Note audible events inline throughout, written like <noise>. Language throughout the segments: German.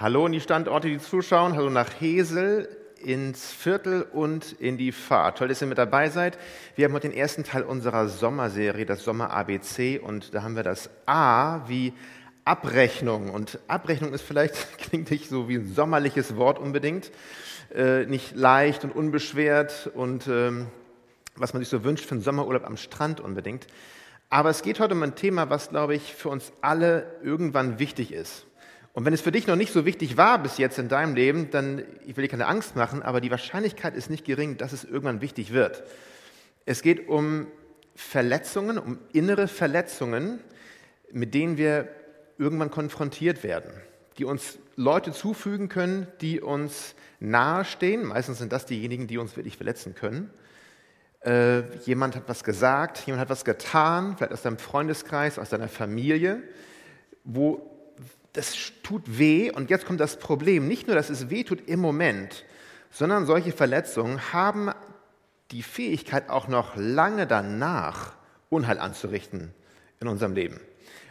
Hallo in die Standorte, die zuschauen. Hallo nach Hesel, ins Viertel und in die Fahrt. Toll, dass ihr mit dabei seid. Wir haben heute den ersten Teil unserer Sommerserie, das Sommer ABC. Und da haben wir das A wie Abrechnung. Und Abrechnung ist vielleicht, <laughs> klingt nicht so wie ein sommerliches Wort unbedingt. Äh, nicht leicht und unbeschwert und ähm, was man sich so wünscht für einen Sommerurlaub am Strand unbedingt. Aber es geht heute um ein Thema, was, glaube ich, für uns alle irgendwann wichtig ist. Und wenn es für dich noch nicht so wichtig war bis jetzt in deinem Leben, dann, ich will dir keine Angst machen, aber die Wahrscheinlichkeit ist nicht gering, dass es irgendwann wichtig wird. Es geht um Verletzungen, um innere Verletzungen, mit denen wir irgendwann konfrontiert werden, die uns Leute zufügen können, die uns nahestehen. Meistens sind das diejenigen, die uns wirklich verletzen können. Äh, jemand hat was gesagt, jemand hat was getan, vielleicht aus deinem Freundeskreis, aus deiner Familie, wo das tut weh und jetzt kommt das Problem. Nicht nur, dass es weh tut im Moment, sondern solche Verletzungen haben die Fähigkeit auch noch lange danach Unheil anzurichten in unserem Leben.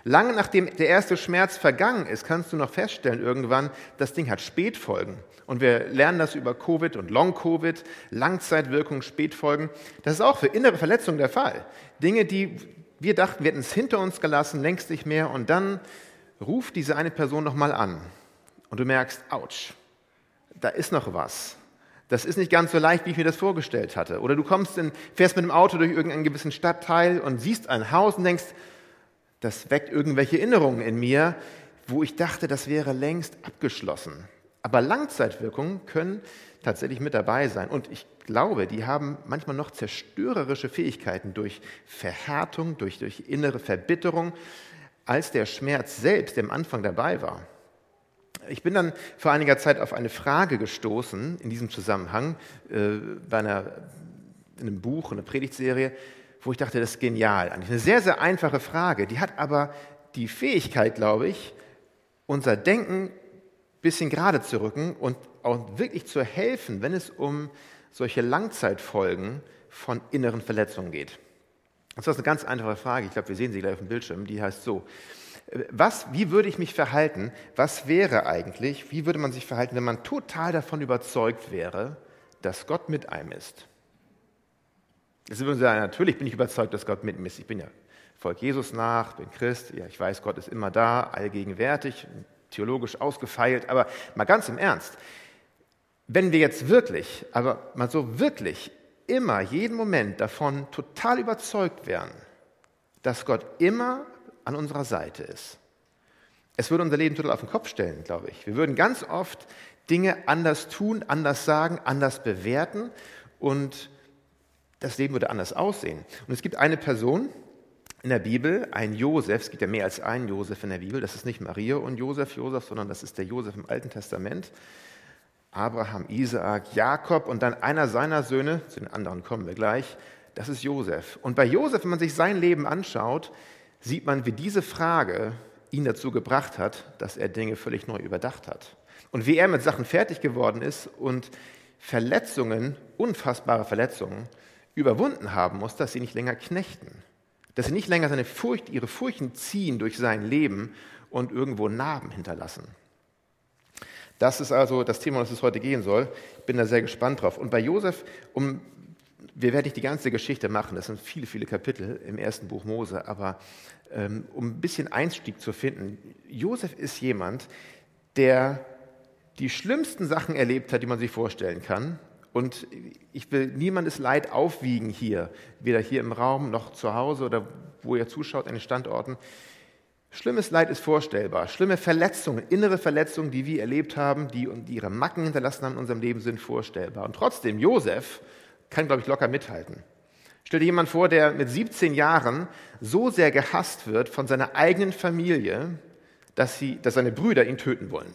Lange nachdem der erste Schmerz vergangen ist, kannst du noch feststellen irgendwann, das Ding hat Spätfolgen. Und wir lernen das über Covid und Long-Covid, Langzeitwirkungen, Spätfolgen. Das ist auch für innere Verletzungen der Fall. Dinge, die wir dachten, wir hätten es hinter uns gelassen, längst nicht mehr. Und dann ruf diese eine Person nochmal an und du merkst, ouch, da ist noch was. Das ist nicht ganz so leicht, wie ich mir das vorgestellt hatte. Oder du kommst in, fährst mit dem Auto durch irgendeinen gewissen Stadtteil und siehst ein Haus und denkst, das weckt irgendwelche Erinnerungen in mir, wo ich dachte, das wäre längst abgeschlossen. Aber Langzeitwirkungen können tatsächlich mit dabei sein. Und ich glaube, die haben manchmal noch zerstörerische Fähigkeiten durch Verhärtung, durch, durch innere Verbitterung, als der Schmerz selbst am Anfang dabei war. Ich bin dann vor einiger Zeit auf eine Frage gestoßen in diesem Zusammenhang äh, bei einer, in einem Buch, einer Predigtserie, wo ich dachte, das ist genial. Eine sehr, sehr einfache Frage. Die hat aber die Fähigkeit, glaube ich, unser Denken ein bisschen gerade zu rücken und auch wirklich zu helfen, wenn es um solche Langzeitfolgen von inneren Verletzungen geht. Das ist eine ganz einfache Frage. Ich glaube, wir sehen sie gleich auf dem Bildschirm. Die heißt so. Was, wie würde ich mich verhalten? Was wäre eigentlich, wie würde man sich verhalten, wenn man total davon überzeugt wäre, dass Gott mit einem ist? Jetzt würden sagen, natürlich bin ich überzeugt, dass Gott mit mir ist. Ich bin ja Volk Jesus nach, bin Christ, ja, ich weiß, Gott ist immer da, allgegenwärtig, theologisch ausgefeilt, aber mal ganz im Ernst. Wenn wir jetzt wirklich, aber mal so wirklich immer, jeden Moment davon total überzeugt wären, dass Gott immer an unserer Seite ist. Es würde unser Leben total auf den Kopf stellen, glaube ich. Wir würden ganz oft Dinge anders tun, anders sagen, anders bewerten und das Leben würde anders aussehen. Und es gibt eine Person in der Bibel, ein Josef, es gibt ja mehr als einen Josef in der Bibel, das ist nicht Maria und Josef, Josef, sondern das ist der Josef im Alten Testament. Abraham, Isaak, Jakob und dann einer seiner Söhne, zu den anderen kommen wir gleich, das ist Josef. Und bei Josef, wenn man sich sein Leben anschaut, sieht man, wie diese Frage ihn dazu gebracht hat, dass er Dinge völlig neu überdacht hat. Und wie er mit Sachen fertig geworden ist und Verletzungen, unfassbare Verletzungen, überwunden haben muss, dass sie nicht länger knechten. Dass sie nicht länger seine Furcht, ihre Furchen ziehen durch sein Leben und irgendwo Narben hinterlassen. Das ist also das Thema, um das es heute gehen soll. Ich bin da sehr gespannt drauf. Und bei Josef, um, wir werden nicht die ganze Geschichte machen, das sind viele, viele Kapitel im ersten Buch Mose, aber ähm, um ein bisschen Einstieg zu finden, Josef ist jemand, der die schlimmsten Sachen erlebt hat, die man sich vorstellen kann. Und ich will niemandes Leid aufwiegen hier, weder hier im Raum noch zu Hause oder wo ihr zuschaut an den Standorten. Schlimmes Leid ist vorstellbar. Schlimme Verletzungen, innere Verletzungen, die wir erlebt haben, die, die ihre Macken hinterlassen haben in unserem Leben, sind vorstellbar. Und trotzdem, Josef kann, glaube ich, locker mithalten. Stell dir jemand vor, der mit 17 Jahren so sehr gehasst wird von seiner eigenen Familie, dass, sie, dass seine Brüder ihn töten wollen.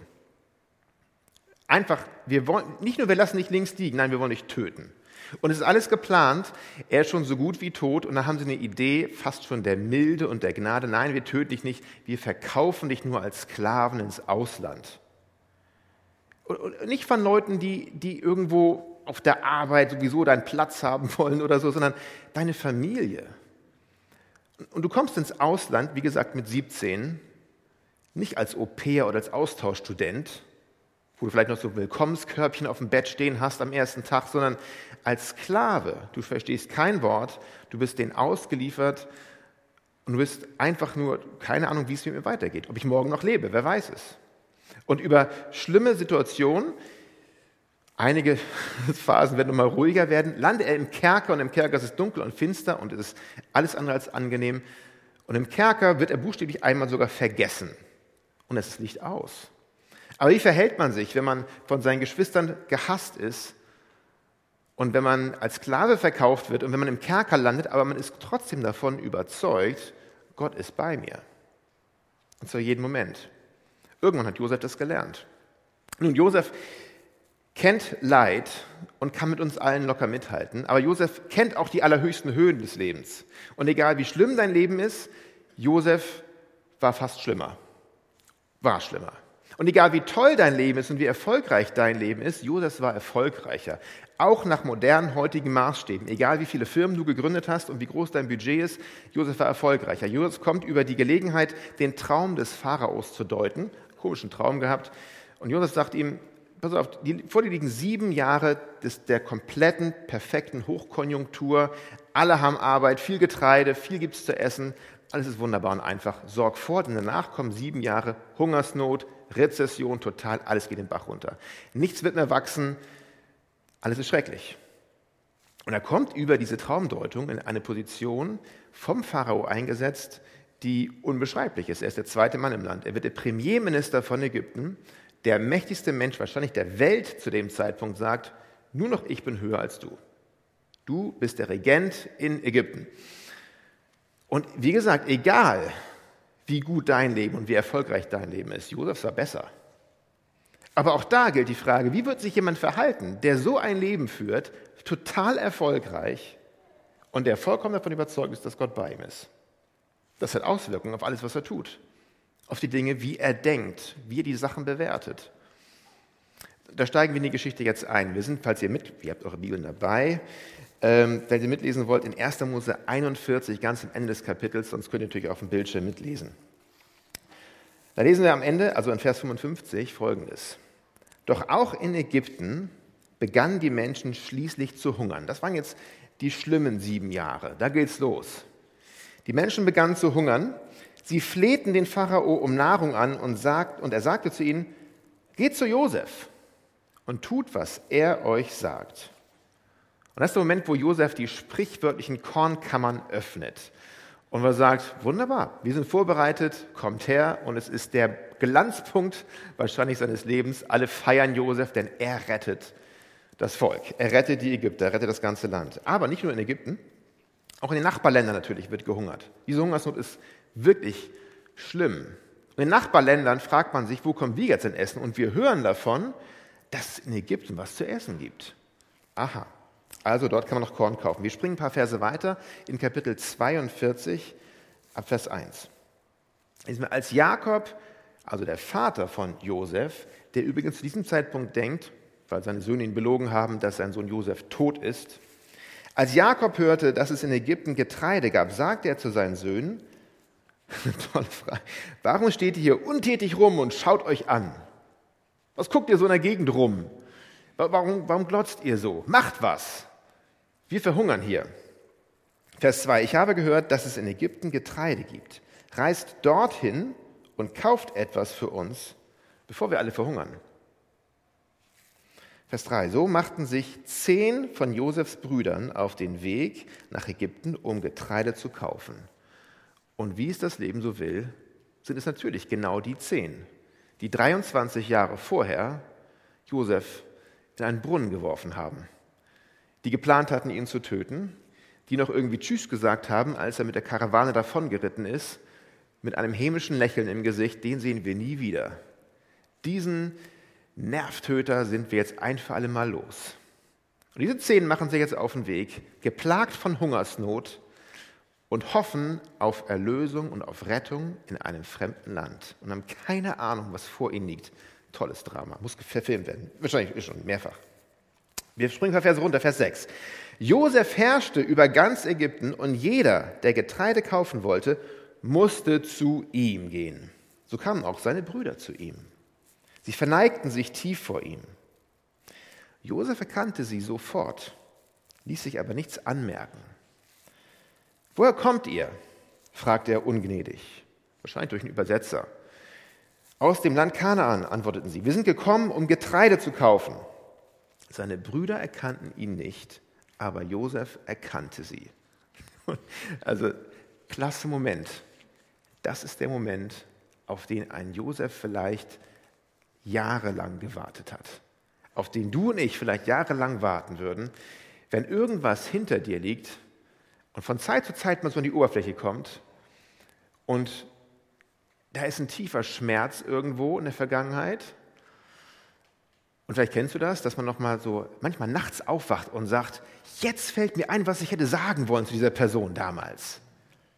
Einfach, wir wollen, nicht nur wir lassen nicht links liegen, nein, wir wollen dich töten. Und es ist alles geplant. Er ist schon so gut wie tot. Und dann haben sie eine Idee, fast schon der Milde und der Gnade. Nein, wir töten dich nicht. Wir verkaufen dich nur als Sklaven ins Ausland. Und nicht von Leuten, die, die irgendwo auf der Arbeit sowieso deinen Platz haben <laughs> wollen oder so, sondern deine Familie. Und du kommst ins Ausland, wie gesagt, mit 17, nicht als Au pair oder als Austauschstudent, wo du vielleicht noch so Willkommenskörbchen auf dem Bett stehen hast am ersten Tag, sondern als Sklave. Du verstehst kein Wort, du bist denen ausgeliefert und du bist einfach nur, keine Ahnung, wie es mit mir weitergeht, ob ich morgen noch lebe, wer weiß es. Und über schlimme Situationen, einige <laughs> Phasen werden nochmal ruhiger werden, landet er im Kerker und im Kerker ist es dunkel und finster und es ist alles andere als angenehm. Und im Kerker wird er buchstäblich einmal sogar vergessen und es ist Licht aus. Aber wie verhält man sich, wenn man von seinen Geschwistern gehasst ist und wenn man als Sklave verkauft wird und wenn man im Kerker landet, aber man ist trotzdem davon überzeugt, Gott ist bei mir. Und zwar jeden Moment. Irgendwann hat Josef das gelernt. Nun, Josef kennt Leid und kann mit uns allen locker mithalten, aber Josef kennt auch die allerhöchsten Höhen des Lebens. Und egal wie schlimm dein Leben ist, Josef war fast schlimmer. War schlimmer. Und egal wie toll dein Leben ist und wie erfolgreich dein Leben ist, Josef war erfolgreicher. Auch nach modernen heutigen Maßstäben. Egal wie viele Firmen du gegründet hast und wie groß dein Budget ist, Josef war erfolgreicher. Josef kommt über die Gelegenheit, den Traum des Pharaos zu deuten. Komischen Traum gehabt. Und Josef sagt ihm, pass auf, die, vor dir liegen sieben Jahre des, der kompletten, perfekten Hochkonjunktur. Alle haben Arbeit, viel Getreide, viel gibt es zu essen. Alles ist wunderbar und einfach. Sorg vor, denn danach kommen sieben Jahre Hungersnot, Rezession, total, alles geht den Bach runter. Nichts wird mehr wachsen, alles ist schrecklich. Und er kommt über diese Traumdeutung in eine Position vom Pharao eingesetzt, die unbeschreiblich ist. Er ist der zweite Mann im Land. Er wird der Premierminister von Ägypten. Der mächtigste Mensch wahrscheinlich der Welt zu dem Zeitpunkt sagt, nur noch ich bin höher als du. Du bist der Regent in Ägypten. Und wie gesagt, egal wie gut dein Leben und wie erfolgreich dein Leben ist, Josef war besser. Aber auch da gilt die Frage, wie wird sich jemand verhalten, der so ein Leben führt, total erfolgreich und der vollkommen davon überzeugt ist, dass Gott bei ihm ist. Das hat Auswirkungen auf alles, was er tut, auf die Dinge, wie er denkt, wie er die Sachen bewertet. Da steigen wir in die Geschichte jetzt ein. Wir sind, falls ihr mit, ihr habt eure Bibeln dabei, ähm, wenn ihr mitlesen wollt, in 1. Mose 41, ganz am Ende des Kapitels, sonst könnt ihr natürlich auf dem Bildschirm mitlesen. Da lesen wir am Ende, also in Vers 55, folgendes. Doch auch in Ägypten begannen die Menschen schließlich zu hungern. Das waren jetzt die schlimmen sieben Jahre. Da geht's los. Die Menschen begannen zu hungern. Sie flehten den Pharao um Nahrung an und, sagt, und er sagte zu ihnen, geht zu Josef und tut, was er euch sagt. Und das ist der Moment, wo Josef die sprichwörtlichen Kornkammern öffnet. Und man sagt, wunderbar, wir sind vorbereitet, kommt her und es ist der Glanzpunkt wahrscheinlich seines Lebens. Alle feiern Josef, denn er rettet das Volk. Er rettet die Ägypter, er rettet das ganze Land. Aber nicht nur in Ägypten, auch in den Nachbarländern natürlich wird gehungert. Diese Hungersnot ist wirklich schlimm. In den Nachbarländern fragt man sich, wo kommen wir jetzt denn essen? Und wir hören davon, dass es in Ägypten was zu essen gibt. Aha, also dort kann man noch Korn kaufen. Wir springen ein paar Verse weiter in Kapitel 42 ab Vers 1. Als Jakob, also der Vater von Josef, der übrigens zu diesem Zeitpunkt denkt, weil seine Söhne ihn belogen haben, dass sein Sohn Josef tot ist, als Jakob hörte, dass es in Ägypten Getreide gab, sagte er zu seinen Söhnen, <laughs> tolle Frage, warum steht ihr hier untätig rum und schaut euch an? Was guckt ihr so in der Gegend rum? Warum, warum glotzt ihr so? Macht was! Wir verhungern hier. Vers 2. Ich habe gehört, dass es in Ägypten Getreide gibt. Reist dorthin und kauft etwas für uns, bevor wir alle verhungern. Vers 3. So machten sich zehn von Josefs Brüdern auf den Weg nach Ägypten, um Getreide zu kaufen. Und wie es das Leben so will, sind es natürlich genau die zehn, die 23 Jahre vorher Josef in einen Brunnen geworfen haben die geplant hatten, ihn zu töten, die noch irgendwie Tschüss gesagt haben, als er mit der Karawane davongeritten ist, mit einem hämischen Lächeln im Gesicht, den sehen wir nie wieder. Diesen Nervtöter sind wir jetzt ein für alle Mal los. Und diese zehn machen sich jetzt auf den Weg, geplagt von Hungersnot und hoffen auf Erlösung und auf Rettung in einem fremden Land und haben keine Ahnung, was vor ihnen liegt. Tolles Drama, muss verfilmt werden. Wahrscheinlich schon mehrfach. Wir springen ein paar Verse runter, Vers 6. Josef herrschte über ganz Ägypten und jeder, der Getreide kaufen wollte, musste zu ihm gehen. So kamen auch seine Brüder zu ihm. Sie verneigten sich tief vor ihm. Josef erkannte sie sofort, ließ sich aber nichts anmerken. Woher kommt ihr? fragte er ungnädig, wahrscheinlich durch einen Übersetzer. Aus dem Land Kanaan, antworteten sie. Wir sind gekommen, um Getreide zu kaufen. Seine Brüder erkannten ihn nicht, aber Josef erkannte sie. <laughs> Also, klasse Moment. Das ist der Moment, auf den ein Josef vielleicht jahrelang gewartet hat. Auf den du und ich vielleicht jahrelang warten würden, wenn irgendwas hinter dir liegt und von Zeit zu Zeit mal so an die Oberfläche kommt und da ist ein tiefer Schmerz irgendwo in der Vergangenheit. Und vielleicht kennst du das, dass man noch mal so manchmal nachts aufwacht und sagt, jetzt fällt mir ein, was ich hätte sagen wollen zu dieser Person damals.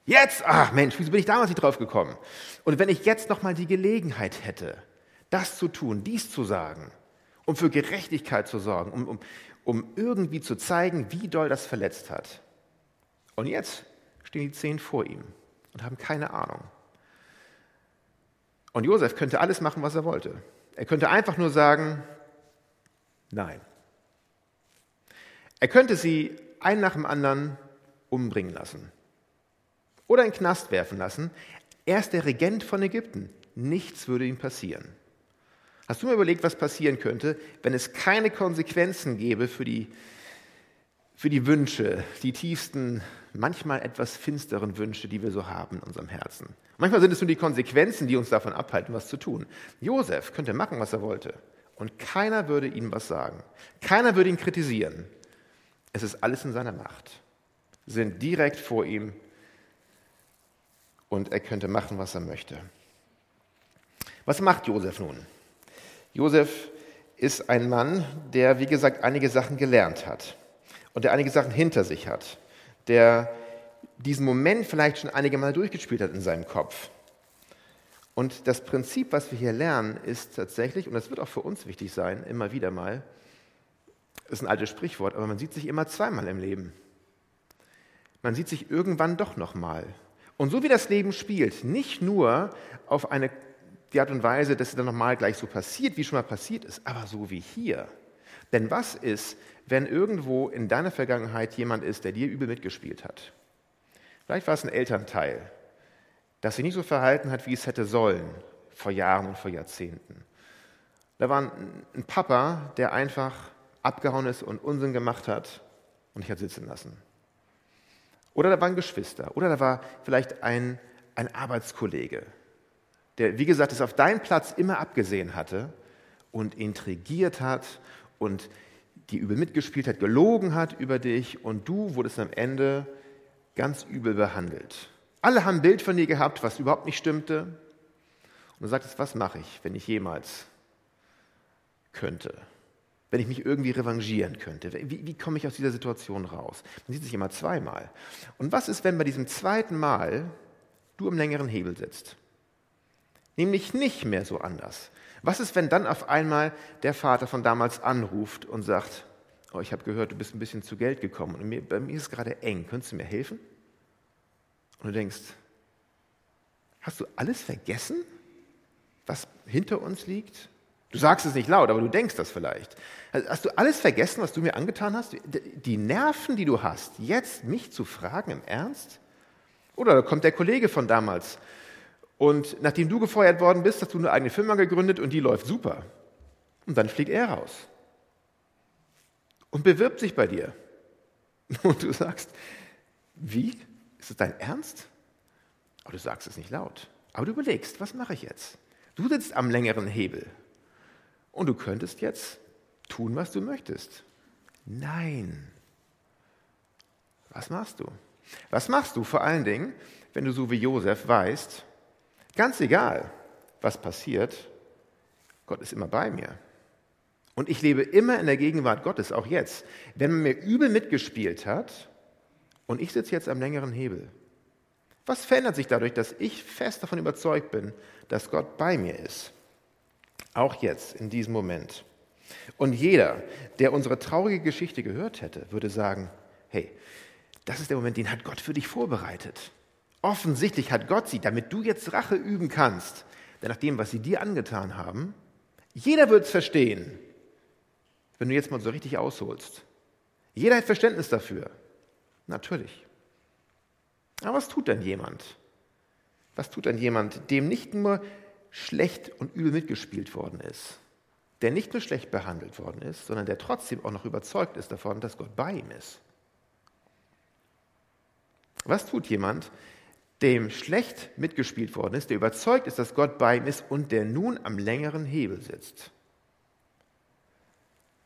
Jetzt, ach Mensch, wieso bin ich damals nicht drauf gekommen? Und wenn ich jetzt noch mal die Gelegenheit hätte, das zu tun, dies zu sagen, um für Gerechtigkeit zu sorgen, um, um, um irgendwie zu zeigen, wie doll das verletzt hat. Und jetzt stehen die zehn vor ihm und haben keine Ahnung. Und Josef könnte alles machen, was er wollte. Er könnte einfach nur sagen, nein. Er könnte sie einen nach dem anderen umbringen lassen oder in den Knast werfen lassen. Er ist der Regent von Ägypten. Nichts würde ihm passieren. Hast du mir überlegt, was passieren könnte, wenn es keine Konsequenzen gäbe für die, für die Wünsche, die tiefsten, manchmal etwas finsteren Wünsche, die wir so haben in unserem Herzen? Manchmal sind es nur die Konsequenzen, die uns davon abhalten, was zu tun. Josef könnte machen, was er wollte. Und keiner würde ihm was sagen. Keiner würde ihn kritisieren. Es ist alles in seiner Macht. Sie sind direkt vor ihm und er könnte machen, was er möchte. Was macht Josef nun? Josef ist ein Mann, der, wie gesagt, einige Sachen gelernt hat und der einige Sachen hinter sich hat, der diesen Moment vielleicht schon einige Mal durchgespielt hat in seinem Kopf. Und das Prinzip, was wir hier lernen, ist tatsächlich, und das wird auch für uns wichtig sein, immer wieder mal, ist ein altes Sprichwort, aber man sieht sich immer zweimal im Leben. Man sieht sich irgendwann doch nochmal. Und so wie das Leben spielt, nicht nur auf eine die Art und Weise, dass es dann nochmal gleich so passiert, wie schon mal passiert ist, aber so wie hier. Denn was ist, wenn irgendwo in deiner Vergangenheit jemand ist, der dir übel mitgespielt hat? Vielleicht war es ein Elternteil, das sich nicht so verhalten hat, wie es hätte sollen, vor Jahren und vor Jahrzehnten. Da war ein Papa, der einfach abgehauen ist und Unsinn gemacht hat und dich hat sitzen lassen. Oder da waren Geschwister. Oder da war vielleicht ein, ein Arbeitskollege, der, wie gesagt, es auf deinen Platz immer abgesehen hatte und intrigiert hat und die übel mitgespielt hat, gelogen hat über dich und du wurdest am Ende ganz übel behandelt. Alle haben ein Bild von dir gehabt, was überhaupt nicht stimmte. Und du sagtest, was mache ich, wenn ich jemals könnte? Wenn ich mich irgendwie revanchieren könnte? Wie, wie komme ich aus dieser Situation raus? Man sieht sich immer zweimal. Und was ist, wenn bei diesem zweiten Mal du am längeren Hebel sitzt? Nämlich nicht mehr so anders. Was ist, wenn dann auf einmal der Vater von damals anruft und sagt, oh, ich habe gehört, du bist ein bisschen zu Geld gekommen und mir, bei mir ist gerade eng, könntest du mir helfen? Und du denkst, hast du alles vergessen, was hinter uns liegt? Du sagst es nicht laut, aber du denkst das vielleicht. Hast du alles vergessen, was du mir angetan hast? Die Nerven, die du hast, jetzt mich zu fragen im Ernst? Oder kommt der Kollege von damals und nachdem du gefeuert worden bist, hast du eine eigene Firma gegründet und die läuft super. Und dann fliegt er raus und bewirbt sich bei dir. <laughs> Und du sagst, wie? Ist das dein Ernst? Aber du sagst es nicht laut. Aber du überlegst, was mache ich jetzt? Du sitzt am längeren Hebel und du könntest jetzt tun, was du möchtest. Nein. Was machst du? Was machst du vor allen Dingen, wenn du so wie Josef weißt, Ganz egal, was passiert, Gott ist immer bei mir. Und ich lebe immer in der Gegenwart Gottes, auch jetzt. Wenn man mir übel mitgespielt hat und ich sitze jetzt am längeren Hebel, was verändert sich dadurch, dass ich fest davon überzeugt bin, dass Gott bei mir ist? Auch jetzt, in diesem Moment. Und jeder, der unsere traurige Geschichte gehört hätte, würde sagen, hey, das ist der Moment, den hat Gott für dich vorbereitet. Offensichtlich hat Gott sie, damit du jetzt Rache üben kannst. Denn nach dem, was sie dir angetan haben, Jeder wird es verstehen, wenn du jetzt mal so richtig ausholst. Jeder hat Verständnis dafür. Natürlich. Aber was tut denn jemand? Was tut denn jemand, dem nicht nur schlecht und übel mitgespielt worden ist, der nicht nur schlecht behandelt worden ist, sondern der trotzdem auch noch überzeugt ist davon, dass Gott bei ihm ist? Was tut jemand, dem schlecht mitgespielt worden ist, der überzeugt ist, dass Gott bei ihm ist und der nun am längeren Hebel sitzt?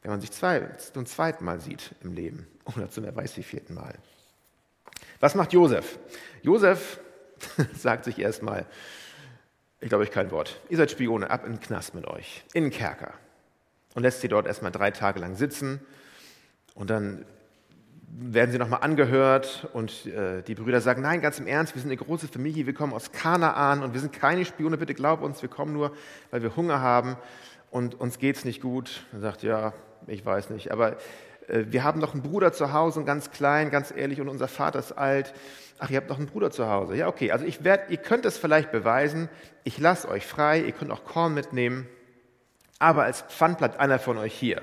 Wenn man sich zum zweiten Mal sieht im Leben <laughs> oder zum wer weiß wie vierten Mal. Was macht Josef? Josef <laughs> sagt sich erstmal, ich glaube euch kein Wort, ihr seid Spione, ab in den Knast mit euch, in den Kerker. Und lässt sie dort erstmal drei Tage lang sitzen und dann werden sie nochmal angehört und äh, die Brüder sagen, nein, ganz im Ernst, wir sind eine große Familie, wir kommen aus Kanaan und wir sind keine Spione, bitte glaub uns, wir kommen nur, weil wir Hunger haben und uns geht es nicht gut. Er sagt, ja, ich weiß nicht, aber äh, wir haben noch einen Bruder zu Hause, und ganz klein, ganz ehrlich, und unser Vater ist alt. Ach, ihr habt noch einen Bruder zu Hause. Ja, okay, also ich werd, ihr könnt es vielleicht beweisen, ich lasse euch frei, ihr könnt auch Korn mitnehmen, aber als Pfand bleibt einer von euch hier.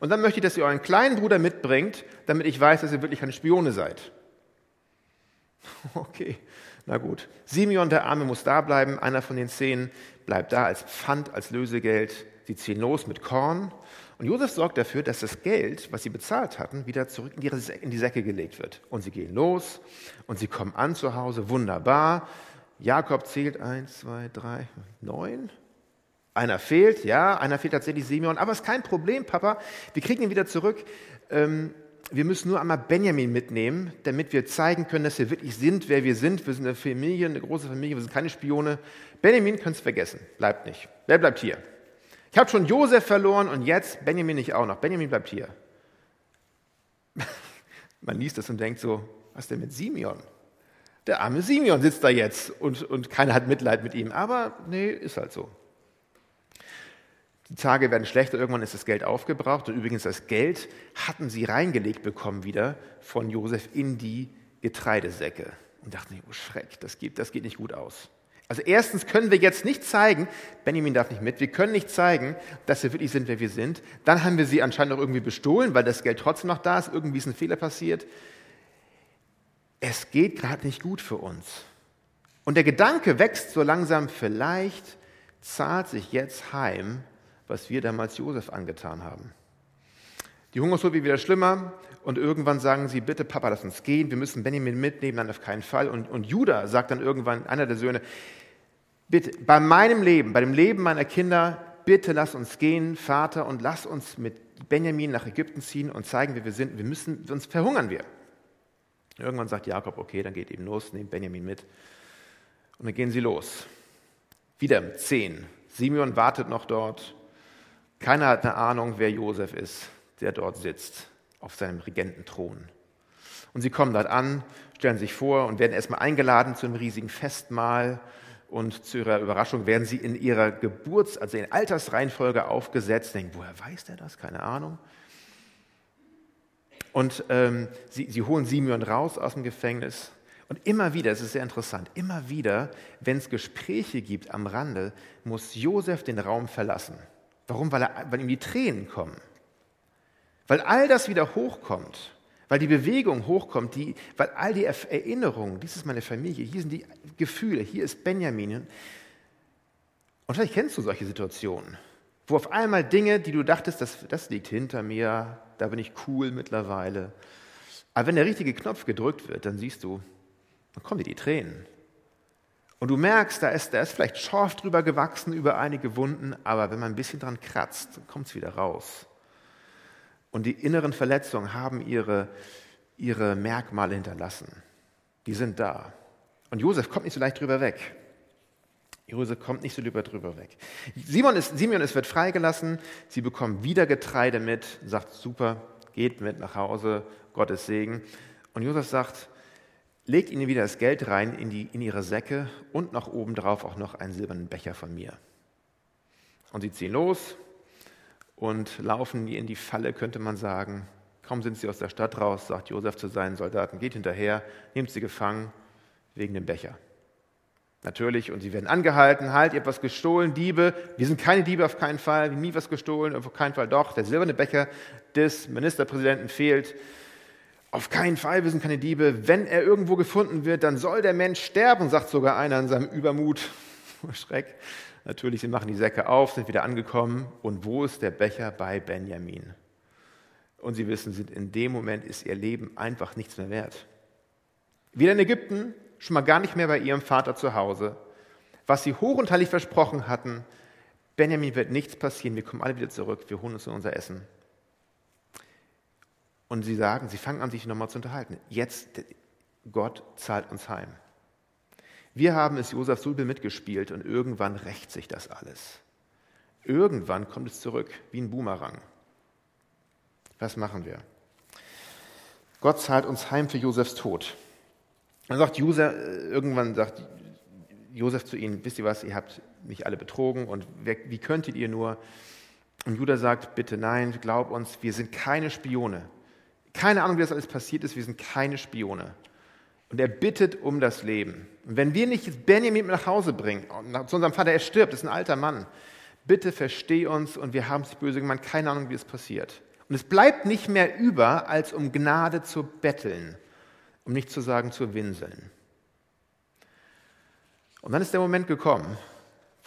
Und dann möchte ich, dass ihr euren kleinen Bruder mitbringt, damit ich weiß, dass ihr wirklich keine Spione seid. <laughs> Okay, na gut. Simeon, der Arme, muss da bleiben. Einer von den zehn bleibt da als Pfand, als Lösegeld. Sie ziehen los mit Korn. Und Josef sorgt dafür, dass das Geld, was sie bezahlt hatten, wieder zurück in die Säcke gelegt wird. Und sie gehen los und sie kommen an zu Hause. Wunderbar. Jakob zählt eins, zwei, drei, neun. Einer fehlt, ja, einer fehlt tatsächlich Simeon, aber ist kein Problem, Papa. Wir kriegen ihn wieder zurück. Ähm, wir müssen nur einmal Benjamin mitnehmen, damit wir zeigen können, dass wir wirklich sind, wer wir sind. Wir sind eine Familie, eine große Familie, wir sind keine Spione. Benjamin könnt ihr vergessen, bleibt nicht. Wer bleibt hier? Ich habe schon Josef verloren und jetzt Benjamin nicht auch noch. Benjamin bleibt hier. <laughs> Man liest das und denkt so, was denn mit Simeon? Der arme Simeon sitzt da jetzt und, und keiner hat Mitleid mit ihm. Aber nee, ist halt so. Die Tage werden schlechter, irgendwann ist das Geld aufgebraucht. Und übrigens, das Geld hatten sie reingelegt bekommen wieder von Josef in die Getreidesäcke. Und dachten, oh Schreck, das geht, das geht nicht gut aus. Also erstens können wir jetzt nicht zeigen, Benjamin darf nicht mit, wir können nicht zeigen, dass wir wirklich sind, wer wir sind. Dann haben wir sie anscheinend auch irgendwie bestohlen, weil das Geld trotzdem noch da ist, irgendwie ist ein Fehler passiert. Es geht gerade nicht gut für uns. Und der Gedanke wächst so langsam, vielleicht zahlt sich jetzt heim, was wir damals Josef angetan haben. Die Hungersnot wird wieder schlimmer und irgendwann sagen sie, bitte Papa, lass uns gehen, wir müssen Benjamin mitnehmen, dann auf keinen Fall. Und, und Judah sagt dann irgendwann, einer der Söhne, bitte, bei meinem Leben, bei dem Leben meiner Kinder, bitte lass uns gehen, Vater, und lass uns mit Benjamin nach Ägypten ziehen und zeigen, wer wir sind. Wir müssen, sonst verhungern wir. Irgendwann sagt Jakob, okay, dann geht eben los, nehmt Benjamin mit. Und dann gehen sie los. Wieder zehn. Simeon wartet noch dort. Keiner hat eine Ahnung, wer Josef ist der dort sitzt auf seinem Regententhron. Und sie kommen dort an, stellen sich vor und werden erstmal eingeladen zu einem riesigen Festmahl. Und zu ihrer Überraschung werden sie in ihrer Geburts-, also in Altersreihenfolge aufgesetzt. Denken, woher weiß der das? Keine Ahnung. Und ähm, sie, sie holen Simeon raus aus dem Gefängnis. Und immer wieder, es ist sehr interessant, immer wieder, wenn es Gespräche gibt am Rande, muss Josef den Raum verlassen. Warum? Weil, er, weil ihm die Tränen kommen. Weil all das wieder hochkommt, weil die Bewegung hochkommt, die, weil all die Erinnerungen, dies ist meine Familie, hier sind die Gefühle, hier ist Benjamin. Und vielleicht kennst du solche Situationen, wo auf einmal Dinge, die du dachtest, das, das liegt hinter mir, da bin ich cool mittlerweile. Aber wenn der richtige Knopf gedrückt wird, dann siehst du, dann kommen dir die Tränen. Und du merkst, da ist, da ist vielleicht Schorf drüber gewachsen über einige Wunden, aber wenn man ein bisschen dran kratzt, kommt es wieder raus. Und die inneren Verletzungen haben ihre, ihre Merkmale hinterlassen. Die sind da. Und Josef kommt nicht so leicht drüber weg. Josef kommt nicht so drüber weg. Simon ist, Simeon ist, wird freigelassen. Sie bekommen wieder Getreide mit, sagt, super, geht mit nach Hause, Gottes Segen. Und Josef sagt, legt ihnen wieder das Geld rein in, die, in ihre Säcke und noch obendrauf auch noch einen silbernen Becher von mir. Und sie ziehen los, und laufen in die Falle, könnte man sagen. Kaum sind sie aus der Stadt raus, sagt Josef zu seinen Soldaten, geht hinterher, nehmt sie gefangen wegen dem Becher. Natürlich, und sie werden angehalten, halt, ihr habt was gestohlen, Diebe. Wir sind keine Diebe, auf keinen Fall. Nie was gestohlen, auf keinen Fall doch. Der silberne Becher des Ministerpräsidenten fehlt. Auf keinen Fall, wir sind keine Diebe. Wenn er irgendwo gefunden wird, dann soll der Mensch sterben, sagt sogar einer in seinem Übermut. <laughs> Schreck. Natürlich, sie machen die Säcke auf, sind wieder angekommen. Und wo ist der Becher bei Benjamin? Und sie wissen, sind in dem Moment ist ihr Leben einfach nichts mehr wert. Wieder in Ägypten, schon mal gar nicht mehr bei ihrem Vater zu Hause. Was sie hoch und heilig versprochen hatten, Benjamin wird nichts passieren, wir kommen alle wieder zurück, wir holen uns unser Essen. Und sie sagen, sie fangen an, sich nochmal zu unterhalten. Jetzt, Gott zahlt uns heim. Wir haben es Josef Sulbe mitgespielt und irgendwann rächt sich das alles. Irgendwann kommt es zurück, wie ein Boomerang. Was machen wir? Gott zahlt uns heim für Josefs Tod. Dann sagt Josef, irgendwann sagt Josef zu ihnen, wisst ihr was, ihr habt mich alle betrogen und wie könntet ihr nur? Und Judah sagt, bitte nein, glaub uns, wir sind keine Spione. Keine Ahnung, wie das alles passiert ist, wir sind keine Spione. Und er bittet um das Leben. Und wenn wir nicht Benjamin nach Hause bringen, zu unserem Vater, er stirbt, ist ein alter Mann, bitte versteh uns und wir haben es böse gemacht, keine Ahnung, wie es passiert. Und es bleibt nicht mehr über, als um Gnade zu betteln um nicht zu sagen zu winseln. Und dann ist der Moment gekommen,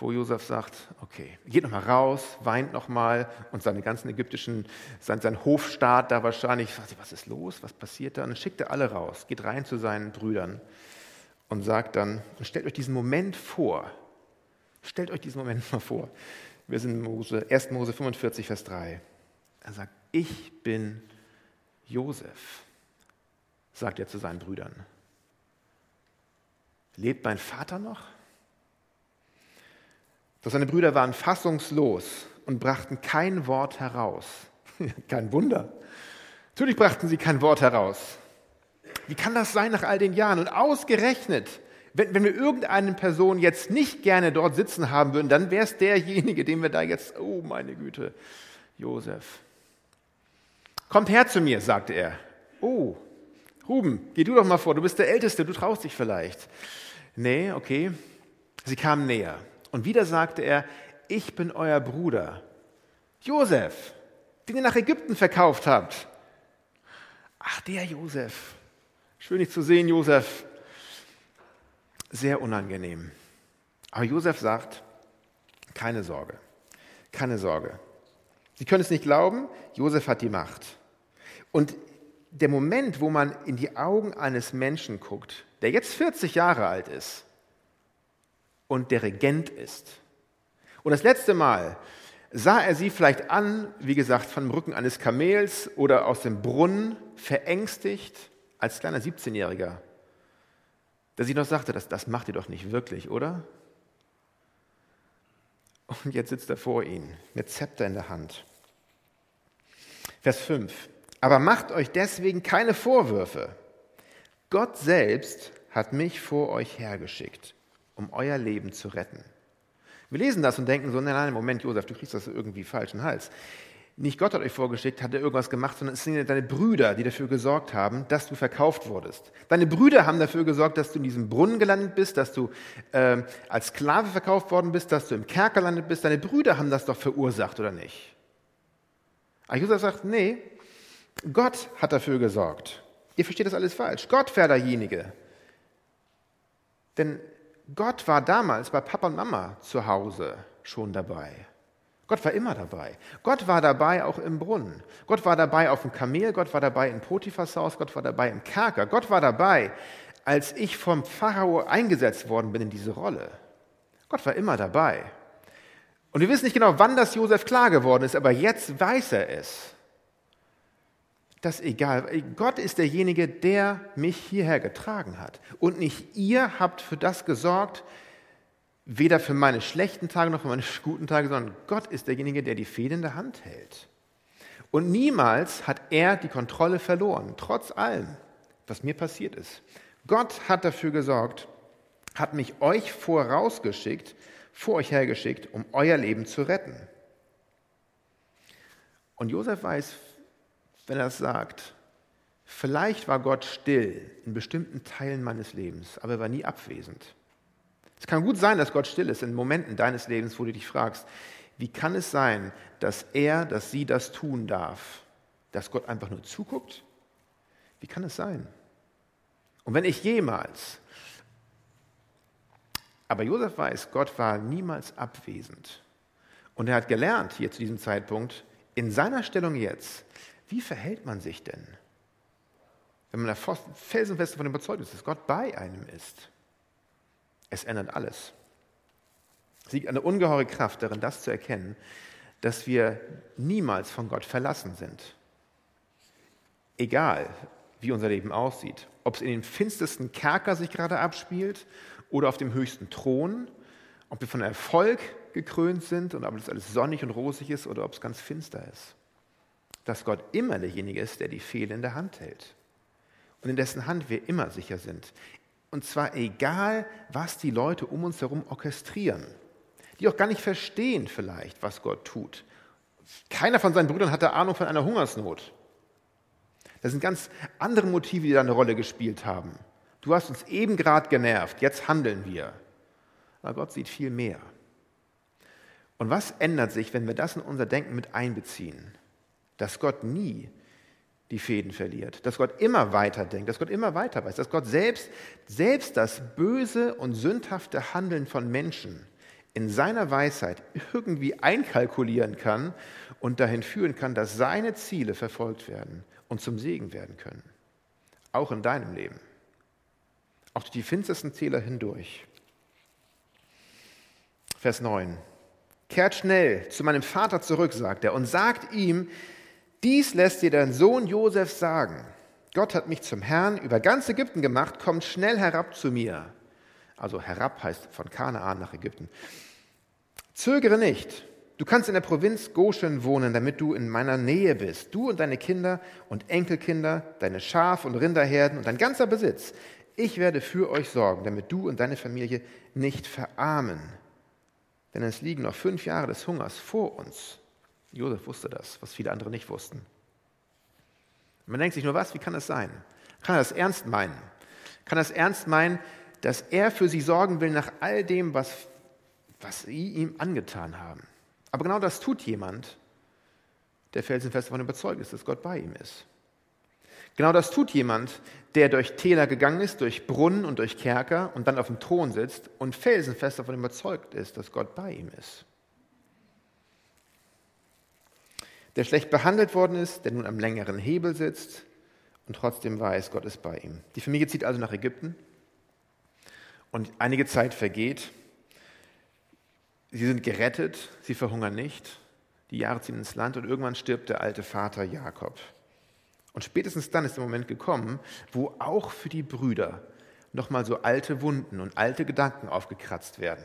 wo Josef sagt, okay, geht nochmal raus, weint nochmal und seine ganzen ägyptischen, sein, sein Hofstaat da wahrscheinlich, was ist los, was passiert da? Und dann schickt er alle raus, geht rein zu seinen Brüdern und sagt dann, stellt euch diesen Moment vor, stellt euch diesen Moment mal vor. Wir sind in Mose, 1. Mose 45, Vers 3. Er sagt, ich bin Josef sagt er zu seinen Brüdern. Lebt mein Vater noch? Doch seine Brüder waren fassungslos und brachten kein Wort heraus. <laughs> kein Wunder. Natürlich brachten sie kein Wort heraus. Wie kann das sein nach all den Jahren? Und ausgerechnet, wenn, wenn wir irgendeine Person jetzt nicht gerne dort sitzen haben würden, dann wäre es derjenige, den wir da jetzt, oh meine Güte, Josef. Kommt her zu mir, sagte er. Oh, Ruben, geh du doch mal vor, du bist der Älteste, du traust dich vielleicht. Nee, okay. Sie kamen näher. Und wieder sagte er, ich bin euer Bruder, Josef, den ihr nach Ägypten verkauft habt. Ach, der Josef. Schön dich zu sehen, Josef. Sehr unangenehm. Aber Josef sagt, keine Sorge, keine Sorge. Sie können es nicht glauben, Josef hat die Macht. Und der Moment, wo man in die Augen eines Menschen guckt, der jetzt 40 Jahre alt ist und der Regent ist. Und das letzte Mal sah er sie vielleicht an, wie gesagt, von dem Rücken eines Kamels oder aus dem Brunnen, verängstigt, als kleiner 17-Jähriger, der sie noch sagte, das, das macht ihr doch nicht wirklich, oder? Und jetzt sitzt er vor ihnen mit Zepter in der Hand. Vers 5. Aber macht euch deswegen keine Vorwürfe. Gott selbst hat mich vor euch hergeschickt, um euer Leben zu retten. Wir lesen das und denken so, nein, nein, Moment, Josef, du kriegst das irgendwie falschen Hals. Nicht Gott hat euch vorgeschickt, hat er irgendwas gemacht, sondern es sind deine Brüder, die dafür gesorgt haben, dass du verkauft wurdest. Deine Brüder haben dafür gesorgt, dass du in diesem Brunnen gelandet bist, dass du äh, als Sklave verkauft worden bist, dass du im Kerker gelandet bist. Deine Brüder haben das doch verursacht, oder nicht? Aber Josef sagt, nee, Gott hat dafür gesorgt. Ihr versteht das alles falsch. Gott wäre derjenige. Denn Gott war damals bei Papa und Mama zu Hause schon dabei. Gott war immer dabei. Gott war dabei auch im Brunnen. Gott war dabei auf dem Kamel. Gott war dabei in Potiphas Haus. Gott war dabei im Kerker. Gott war dabei, als ich vom Pharao eingesetzt worden bin in diese Rolle. Gott war immer dabei. Und wir wissen nicht genau, wann das Josef klar geworden ist, aber jetzt weiß er es das egal. Gott ist derjenige, der mich hierher getragen hat. Und nicht ihr habt für das gesorgt, weder für meine schlechten Tage noch für meine <laughs> guten Tage, sondern Gott ist derjenige, der die Fäden in der Hand hält. Und niemals hat er die Kontrolle verloren, trotz allem, was mir passiert ist. Gott hat dafür gesorgt, hat mich euch vorausgeschickt, vor euch hergeschickt, um euer Leben zu retten. Und Josef weiß wenn er sagt. Vielleicht war Gott still in bestimmten Teilen meines Lebens, aber er war nie abwesend. Es kann gut sein, dass Gott still ist in Momenten deines Lebens, wo du dich fragst, wie kann es sein, dass er, dass sie das tun darf? Dass Gott einfach nur zuguckt? Wie kann es sein? Und wenn ich jemals, aber Josef weiß, Gott war niemals abwesend. Und er hat gelernt hier zu diesem Zeitpunkt, in seiner Stellung jetzt, wie verhält man sich denn, wenn man felsenfest davon überzeugt ist, dass Gott bei einem ist? Es ändert alles. Es liegt eine ungeheure Kraft darin, das zu erkennen, dass wir niemals von Gott verlassen sind. Egal, wie unser Leben aussieht. Ob es in den finstersten Kerker sich gerade abspielt oder auf dem höchsten Thron, ob wir von Erfolg gekrönt sind und ob es alles sonnig und rosig ist oder ob es ganz finster ist. Dass Gott immer derjenige ist, der die Fehler in der Hand hält und in dessen Hand wir immer sicher sind. Und zwar egal, was die Leute um uns herum orchestrieren, die auch gar nicht verstehen vielleicht, was Gott tut. Keiner von seinen Brüdern hatte Ahnung von einer Hungersnot. Das sind ganz andere Motive, die da eine Rolle gespielt haben. Du hast uns eben gerade genervt, jetzt handeln wir. Aber Gott sieht viel mehr. Und was ändert sich, wenn wir das in unser Denken mit einbeziehen? Dass Gott nie die Fäden verliert, dass Gott immer weiter denkt, dass Gott immer weiter weiß, dass Gott selbst, selbst das böse und sündhafte Handeln von Menschen in seiner Weisheit irgendwie einkalkulieren kann und dahin führen kann, dass seine Ziele verfolgt werden und zum Segen werden können. Auch in deinem Leben. Auch durch die finstersten Täler hindurch. Vers 9. Kehrt schnell zu meinem Vater zurück, sagt er, und sagt ihm, dies lässt dir dein Sohn Josef sagen. Gott hat mich zum Herrn über ganz Ägypten gemacht, kommt schnell herab zu mir. Also herab heißt von Kanaan nach Ägypten. Zögere nicht. Du kannst in der Provinz Goshen wohnen, damit du in meiner Nähe bist. Du und deine Kinder und Enkelkinder, deine Schaf- und Rinderherden und dein ganzer Besitz. Ich werde für euch sorgen, damit du und deine Familie nicht verarmen. Denn es liegen noch fünf Jahre des Hungers vor uns. Josef wusste das, was viele andere nicht wussten. Man denkt sich nur, was, wie kann das sein? Kann er das ernst meinen? Kann er das ernst meinen, dass er für sie sorgen will nach all dem, was, was sie ihm angetan haben? Aber genau das tut jemand, der felsenfest davon überzeugt ist, dass Gott bei ihm ist. Genau das tut jemand, der durch Täler gegangen ist, durch Brunnen und durch Kerker und dann auf dem Thron sitzt und felsenfest davon überzeugt ist, dass Gott bei ihm ist. Der schlecht behandelt worden ist, der nun am längeren Hebel sitzt und trotzdem weiß, Gott ist bei ihm. Die Familie zieht also nach Ägypten und einige Zeit vergeht. Sie sind gerettet, sie verhungern nicht. Die Jahre ziehen ins Land und irgendwann stirbt der alte Vater Jakob. Und spätestens dann ist der Moment gekommen, wo auch für die Brüder nochmal so alte Wunden und alte Gedanken aufgekratzt werden.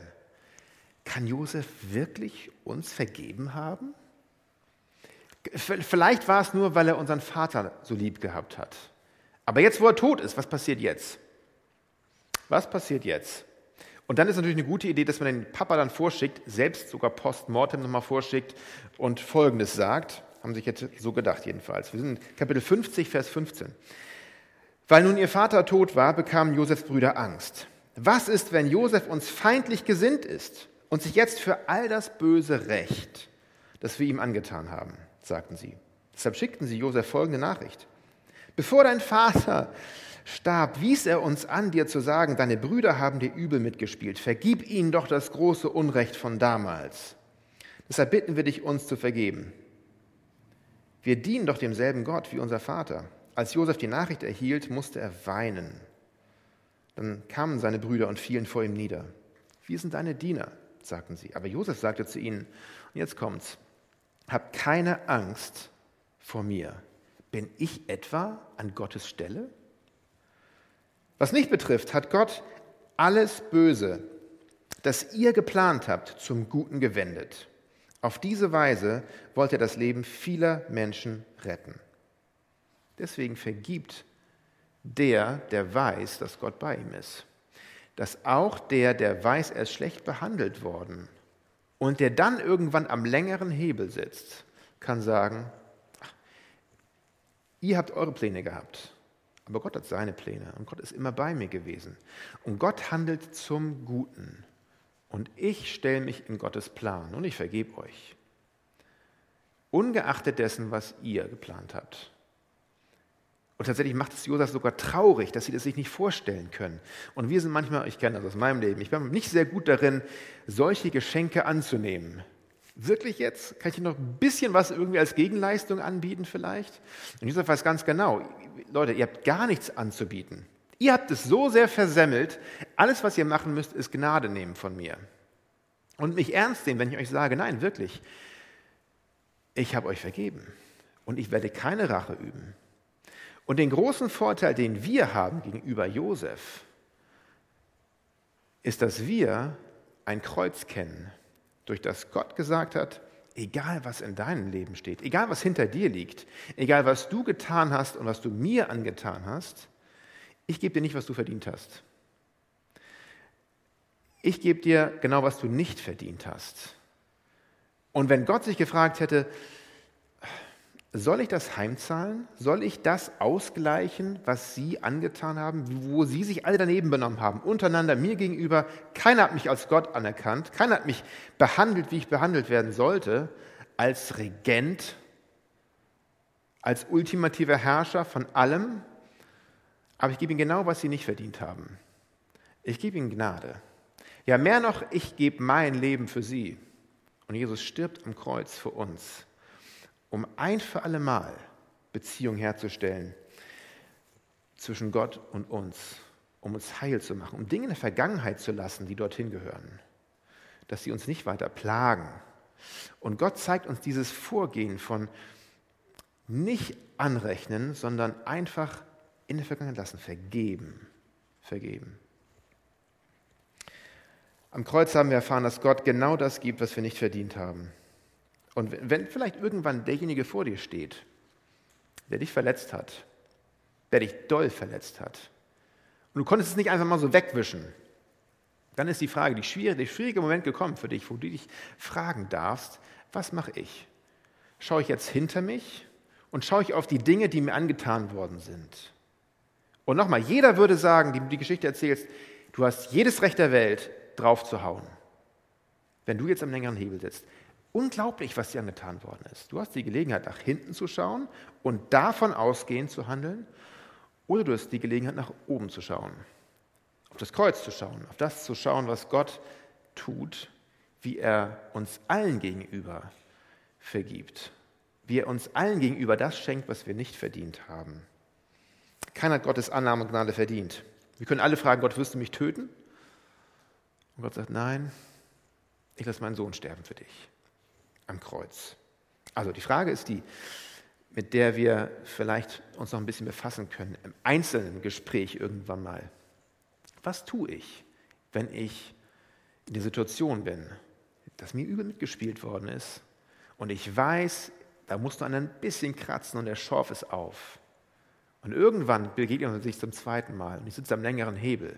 Kann Josef wirklich uns vergeben haben? Vielleicht war es nur, weil er unseren Vater so lieb gehabt hat. Aber jetzt, wo er tot ist, was passiert jetzt? Was passiert jetzt? Und dann ist natürlich eine gute Idee, dass man den Papa dann vorschickt, selbst sogar postmortem nochmal vorschickt und Folgendes sagt. Haben sich jetzt so gedacht jedenfalls. Wir sind in Kapitel 50, Vers 15. Weil nun ihr Vater tot war, bekamen Josefs Brüder Angst. Was ist, wenn Josef uns feindlich gesinnt ist und sich jetzt für all das Böse rächt, das wir ihm angetan haben? Sagten sie. Deshalb schickten sie Josef folgende Nachricht. Bevor dein Vater starb, wies er uns an, dir zu sagen, deine Brüder haben dir übel mitgespielt. Vergib ihnen doch das große Unrecht von damals. Deshalb bitten wir dich, uns zu vergeben. Wir dienen doch demselben Gott wie unser Vater. Als Josef die Nachricht erhielt, musste er weinen. Dann kamen seine Brüder und fielen vor ihm nieder. Wir sind deine Diener, sagten sie. Aber Josef sagte zu ihnen, und jetzt kommt's, Habt keine Angst vor mir. Bin ich etwa an Gottes Stelle? Was mich betrifft, hat Gott alles Böse, das ihr geplant habt, zum Guten gewendet. Auf diese Weise wollte er das Leben vieler Menschen retten. Deswegen vergibt der, der weiß, dass Gott bei ihm ist. Dass auch der, der weiß, er ist schlecht behandelt worden, und der dann irgendwann am längeren Hebel sitzt, kann sagen, ihr habt eure Pläne gehabt, aber Gott hat seine Pläne und Gott ist immer bei mir gewesen. Und Gott handelt zum Guten. Und ich stelle mich in Gottes Plan und ich vergebe euch. Ungeachtet dessen, was ihr geplant habt. Und tatsächlich macht es Josef sogar traurig, dass sie das sich nicht vorstellen können. Und wir sind manchmal, ich kenne das aus meinem Leben, ich bin nicht sehr gut darin, solche Geschenke anzunehmen. Wirklich jetzt? Kann ich noch ein bisschen was irgendwie als Gegenleistung anbieten vielleicht? Und Josef weiß ganz genau, Leute, ihr habt gar nichts anzubieten. Ihr habt es so sehr versemmelt, alles, was ihr machen müsst, ist Gnade nehmen von mir. Und mich ernst nehmen, wenn ich euch sage, nein, wirklich, ich habe euch vergeben und ich werde keine Rache üben. Und den großen Vorteil, den wir haben gegenüber Josef, ist, dass wir ein Kreuz kennen, durch das Gott gesagt hat, egal was in deinem Leben steht, egal was hinter dir liegt, egal was du getan hast und was du mir angetan hast, ich gebe dir nicht, was du verdient hast. Ich gebe dir genau, was du nicht verdient hast. Und wenn Gott sich gefragt hätte, soll ich das heimzahlen? Soll ich das ausgleichen, was Sie angetan haben, wo Sie sich alle daneben benommen haben, untereinander, mir gegenüber? Keiner hat mich als Gott anerkannt, keiner hat mich behandelt, wie ich behandelt werden sollte, als Regent, als ultimativer Herrscher von allem. Aber ich gebe Ihnen genau, was Sie nicht verdient haben. Ich gebe Ihnen Gnade. Ja, mehr noch, ich gebe mein Leben für Sie. Und Jesus stirbt am Kreuz für uns um ein für alle Mal Beziehung herzustellen zwischen Gott und uns, um uns heil zu machen, um Dinge in der Vergangenheit zu lassen, die dorthin gehören, dass sie uns nicht weiter plagen. Und Gott zeigt uns dieses Vorgehen von nicht anrechnen, sondern einfach in der Vergangenheit lassen, vergeben, vergeben. Am Kreuz haben wir erfahren, dass Gott genau das gibt, was wir nicht verdient haben. Und wenn vielleicht irgendwann derjenige vor dir steht, der dich verletzt hat, der dich doll verletzt hat, und du konntest es nicht einfach mal so wegwischen, dann ist die Frage, die schwierige, der schwierige Moment gekommen für dich, wo du dich fragen darfst, was mache ich? Schaue ich jetzt hinter mich und schaue ich auf die Dinge, die mir angetan worden sind? Und nochmal, jeder würde sagen, die du die Geschichte erzählst, du hast jedes Recht der Welt, drauf zu hauen, wenn du jetzt am längeren Hebel sitzt. Unglaublich, was dir angetan worden ist. Du hast die Gelegenheit, nach hinten zu schauen und davon ausgehend zu handeln, oder du hast die Gelegenheit, nach oben zu schauen, auf das Kreuz zu schauen, auf das zu schauen, was Gott tut, wie er uns allen gegenüber vergibt, wie er uns allen gegenüber das schenkt, was wir nicht verdient haben. Keiner hat Gottes Annahme und Gnade verdient. Wir können alle fragen, Gott, wirst du mich töten? Und Gott sagt, nein, ich lasse meinen Sohn sterben für dich am Kreuz. Also die Frage ist die, mit der wir vielleicht uns noch ein bisschen befassen können, im einzelnen Gespräch irgendwann mal. Was tue ich, wenn ich in der Situation bin, dass mir übel mitgespielt worden ist und ich weiß, da musst du ein bisschen kratzen und der Schorf ist auf. Und irgendwann begegnet man sich zum zweiten Mal und ich sitze am längeren Hebel.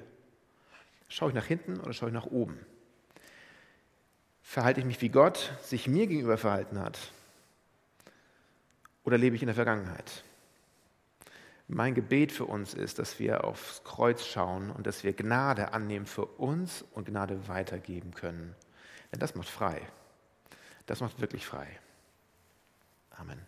Schaue ich nach hinten oder schaue ich nach oben? Verhalte ich mich, wie Gott sich mir gegenüber verhalten hat? Oder lebe ich in der Vergangenheit? Mein Gebet für uns ist, dass wir aufs Kreuz schauen und dass wir Gnade annehmen für uns und Gnade weitergeben können. Denn das macht frei. Das macht wirklich frei. Amen.